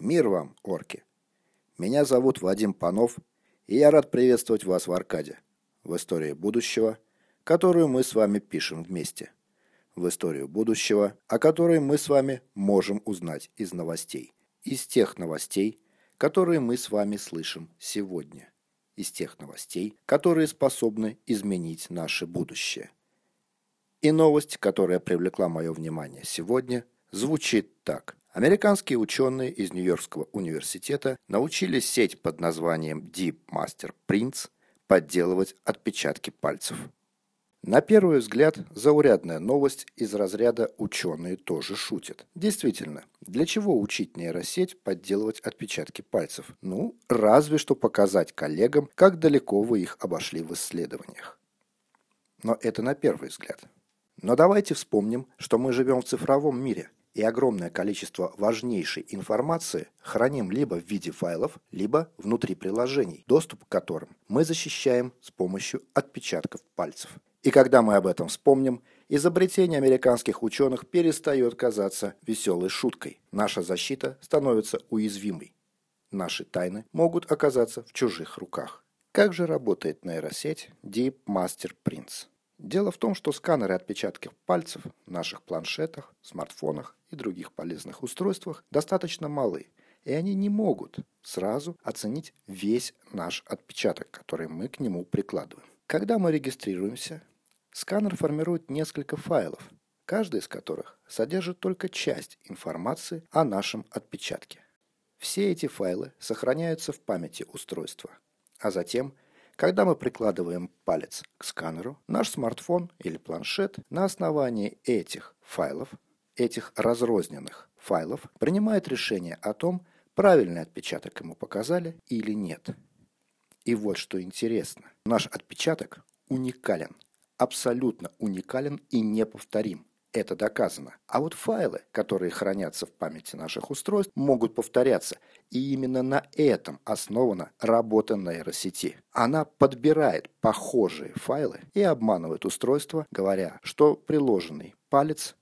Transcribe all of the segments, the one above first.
Мир вам, орки! Меня зовут Вадим Панов, и я рад приветствовать вас в Аркаде, в истории будущего, которую мы с вами пишем вместе. В историю будущего, о которой мы с вами можем узнать из новостей. Из тех новостей, которые мы с вами слышим сегодня. Из тех новостей, которые способны изменить наше будущее. И новость, которая привлекла мое внимание сегодня, звучит так. Американские ученые из Нью-Йоркского университета научили сеть под названием Deep Master Prints подделывать отпечатки пальцев. На первый взгляд, заурядная новость из разряда «ученые тоже шутят». Действительно, для чего учить нейросеть подделывать отпечатки пальцев? Ну, разве что показать коллегам, как далеко вы их обошли в исследованиях. Но это на первый взгляд. Но давайте вспомним, что мы живем в цифровом мире – и огромное количество важнейшей информации храним либо в виде файлов, либо внутри приложений, доступ к которым мы защищаем с помощью отпечатков пальцев. И когда мы об этом вспомним, изобретение американских ученых перестает казаться веселой шуткой. Наша защита становится уязвимой. Наши тайны могут оказаться в чужих руках. Как же работает нейросеть Deep Master Prints? Дело в том, что сканеры отпечатков пальцев в наших планшетах, смартфонах и других полезных устройствах достаточно малы, и они не могут сразу оценить весь наш отпечаток, который мы к нему прикладываем. Когда мы регистрируемся, сканер формирует несколько файлов, каждый из которых содержит только часть информации о нашем отпечатке. Все эти файлы сохраняются в памяти устройства, а затем – когда мы прикладываем палец к сканеру, наш смартфон или планшет на основании этих файлов, этих разрозненных файлов, принимает решение о том, правильный отпечаток ему показали или нет. И вот что интересно. Наш отпечаток уникален, абсолютно уникален и неповторим. Это доказано. А вот файлы, которые хранятся в памяти наших устройств, могут повторяться. И именно на этом основана работа нейросети. Она подбирает похожие файлы и обманывает устройство, говоря, что приложенный палец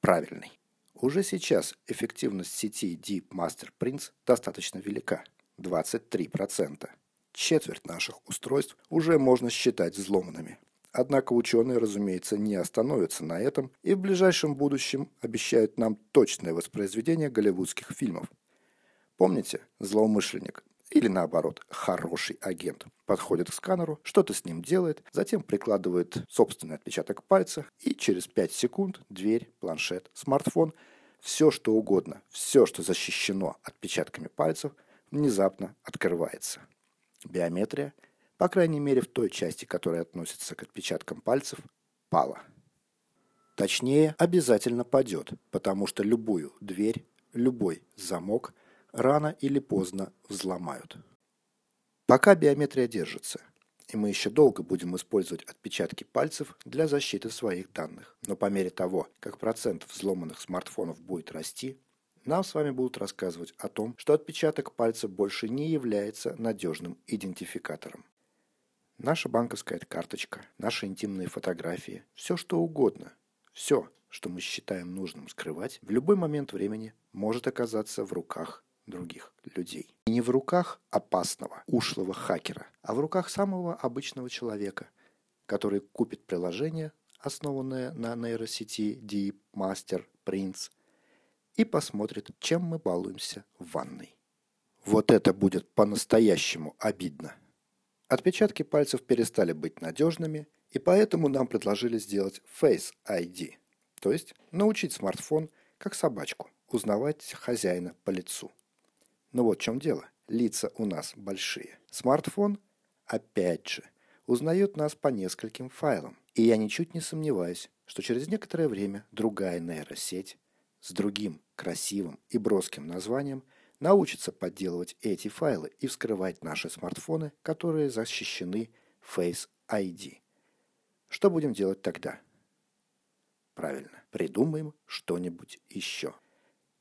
правильный. Уже сейчас эффективность сети Deep Master Prints достаточно велика – 23%. Четверть наших устройств уже можно считать взломанными. Однако ученые, разумеется, не остановятся на этом и в ближайшем будущем обещают нам точное воспроизведение голливудских фильмов. Помните, злоумышленник или наоборот, хороший агент подходит к сканеру, что-то с ним делает, затем прикладывает собственный отпечаток пальца, и через 5 секунд дверь, планшет, смартфон, все что угодно, все, что защищено отпечатками пальцев, внезапно открывается. Биометрия – по крайней мере в той части, которая относится к отпечаткам пальцев, пала. Точнее, обязательно падет, потому что любую дверь, любой замок рано или поздно взломают. Пока биометрия держится, и мы еще долго будем использовать отпечатки пальцев для защиты своих данных. Но по мере того, как процент взломанных смартфонов будет расти, нам с вами будут рассказывать о том, что отпечаток пальца больше не является надежным идентификатором. Наша банковская карточка, наши интимные фотографии, все что угодно, все, что мы считаем нужным скрывать, в любой момент времени может оказаться в руках других людей. И не в руках опасного, ушлого хакера, а в руках самого обычного человека, который купит приложение, основанное на нейросети Deep Master Prince, и посмотрит, чем мы балуемся в ванной. Вот это будет по-настоящему обидно. Отпечатки пальцев перестали быть надежными, и поэтому нам предложили сделать Face ID, то есть научить смартфон, как собачку, узнавать хозяина по лицу. Но вот в чем дело. Лица у нас большие. Смартфон, опять же, узнает нас по нескольким файлам. И я ничуть не сомневаюсь, что через некоторое время другая нейросеть с другим красивым и броским названием – научится подделывать эти файлы и вскрывать наши смартфоны, которые защищены Face ID. Что будем делать тогда? Правильно, придумаем что-нибудь еще.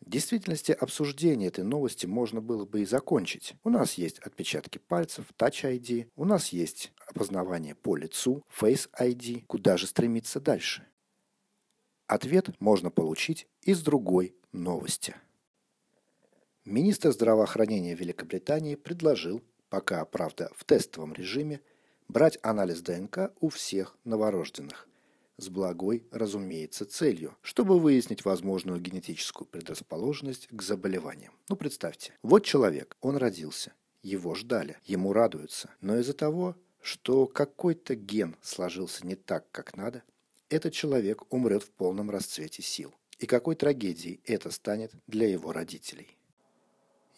В действительности обсуждение этой новости можно было бы и закончить. У нас есть отпечатки пальцев, Touch ID, у нас есть опознавание по лицу, Face ID. Куда же стремиться дальше? Ответ можно получить из другой новости. Министр здравоохранения Великобритании предложил, пока, правда, в тестовом режиме, брать анализ ДНК у всех новорожденных, с благой, разумеется, целью, чтобы выяснить возможную генетическую предрасположенность к заболеваниям. Ну, представьте, вот человек, он родился, его ждали, ему радуются, но из-за того, что какой-то ген сложился не так, как надо, этот человек умрет в полном расцвете сил. И какой трагедией это станет для его родителей.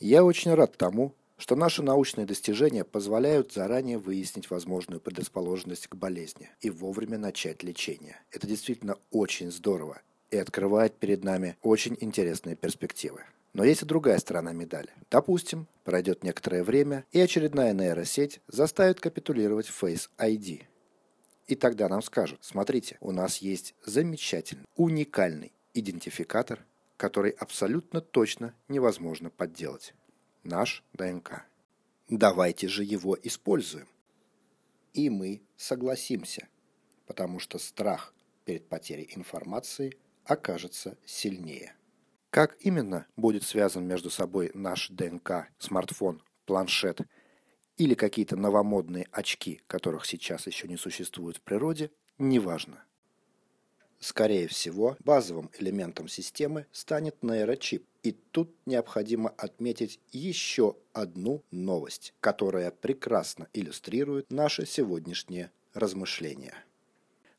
Я очень рад тому, что наши научные достижения позволяют заранее выяснить возможную предрасположенность к болезни и вовремя начать лечение. Это действительно очень здорово и открывает перед нами очень интересные перспективы. Но есть и другая сторона медали. Допустим, пройдет некоторое время, и очередная нейросеть заставит капитулировать Face ID. И тогда нам скажут, смотрите, у нас есть замечательный, уникальный идентификатор, который абсолютно точно невозможно подделать наш ДНК. Давайте же его используем. И мы согласимся, потому что страх перед потерей информации окажется сильнее. Как именно будет связан между собой наш ДНК, смартфон, планшет или какие-то новомодные очки, которых сейчас еще не существует в природе, неважно. Скорее всего, базовым элементом системы станет нейрочип. И тут необходимо отметить еще одну новость, которая прекрасно иллюстрирует наше сегодняшнее размышление.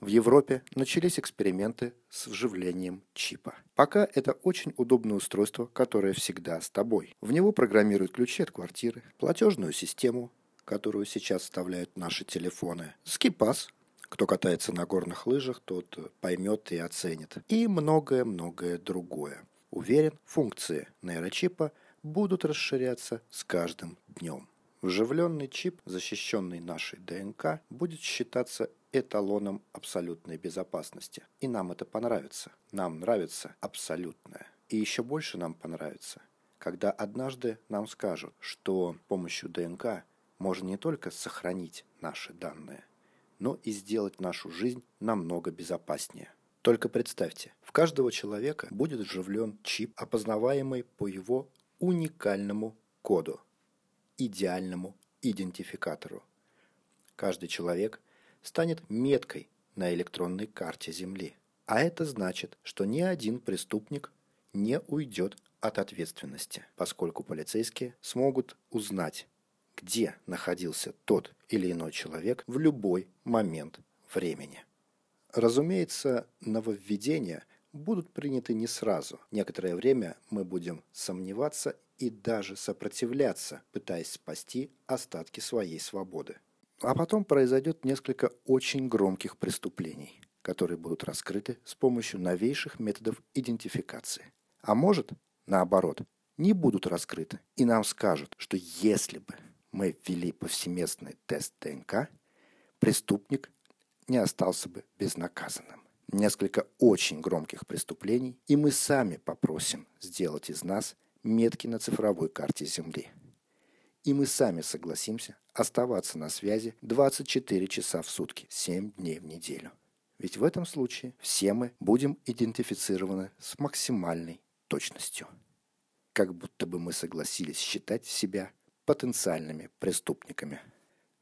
В Европе начались эксперименты с вживлением чипа. Пока это очень удобное устройство, которое всегда с тобой. В него программируют ключи от квартиры, платежную систему, которую сейчас вставляют наши телефоны, скипас, кто катается на горных лыжах, тот поймет и оценит. И многое-многое другое. Уверен, функции нейрочипа будут расширяться с каждым днем. Вживленный чип, защищенный нашей ДНК, будет считаться эталоном абсолютной безопасности. И нам это понравится. Нам нравится абсолютное. И еще больше нам понравится, когда однажды нам скажут, что с помощью ДНК можно не только сохранить наши данные, но и сделать нашу жизнь намного безопаснее. Только представьте, в каждого человека будет вживлен чип, опознаваемый по его уникальному коду, идеальному идентификатору. Каждый человек станет меткой на электронной карте Земли. А это значит, что ни один преступник не уйдет от ответственности, поскольку полицейские смогут узнать, где находился тот или иной человек в любой момент времени. Разумеется, нововведения будут приняты не сразу. Некоторое время мы будем сомневаться и даже сопротивляться, пытаясь спасти остатки своей свободы. А потом произойдет несколько очень громких преступлений, которые будут раскрыты с помощью новейших методов идентификации. А может, наоборот, не будут раскрыты, и нам скажут, что если бы мы ввели повсеместный тест ДНК, преступник не остался бы безнаказанным. Несколько очень громких преступлений, и мы сами попросим сделать из нас метки на цифровой карте Земли. И мы сами согласимся оставаться на связи 24 часа в сутки, 7 дней в неделю. Ведь в этом случае все мы будем идентифицированы с максимальной точностью. Как будто бы мы согласились считать себя потенциальными преступниками.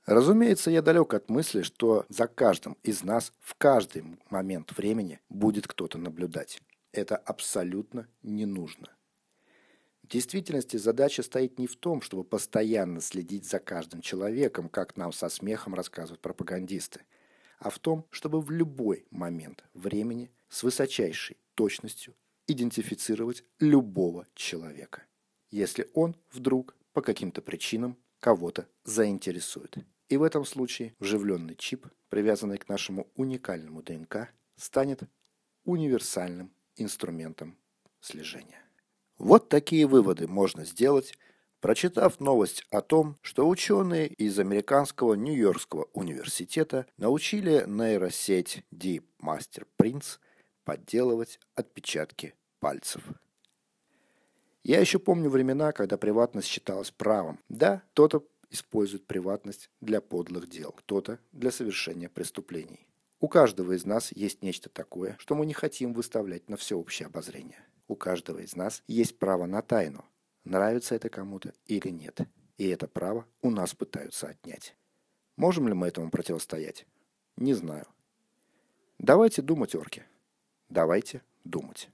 Разумеется, я далек от мысли, что за каждым из нас в каждый момент времени будет кто-то наблюдать. Это абсолютно не нужно. В действительности задача стоит не в том, чтобы постоянно следить за каждым человеком, как нам со смехом рассказывают пропагандисты, а в том, чтобы в любой момент времени с высочайшей точностью идентифицировать любого человека, если он вдруг по каким-то причинам кого-то заинтересует. И в этом случае вживленный чип, привязанный к нашему уникальному ДНК, станет универсальным инструментом слежения. Вот такие выводы можно сделать, прочитав новость о том, что ученые из американского Нью-Йоркского университета научили нейросеть Deep Master Prints подделывать отпечатки пальцев. Я еще помню времена, когда приватность считалась правом. Да, кто-то использует приватность для подлых дел, кто-то для совершения преступлений. У каждого из нас есть нечто такое, что мы не хотим выставлять на всеобщее обозрение. У каждого из нас есть право на тайну, нравится это кому-то или нет. И это право у нас пытаются отнять. Можем ли мы этому противостоять? Не знаю. Давайте думать, орки. Давайте думать.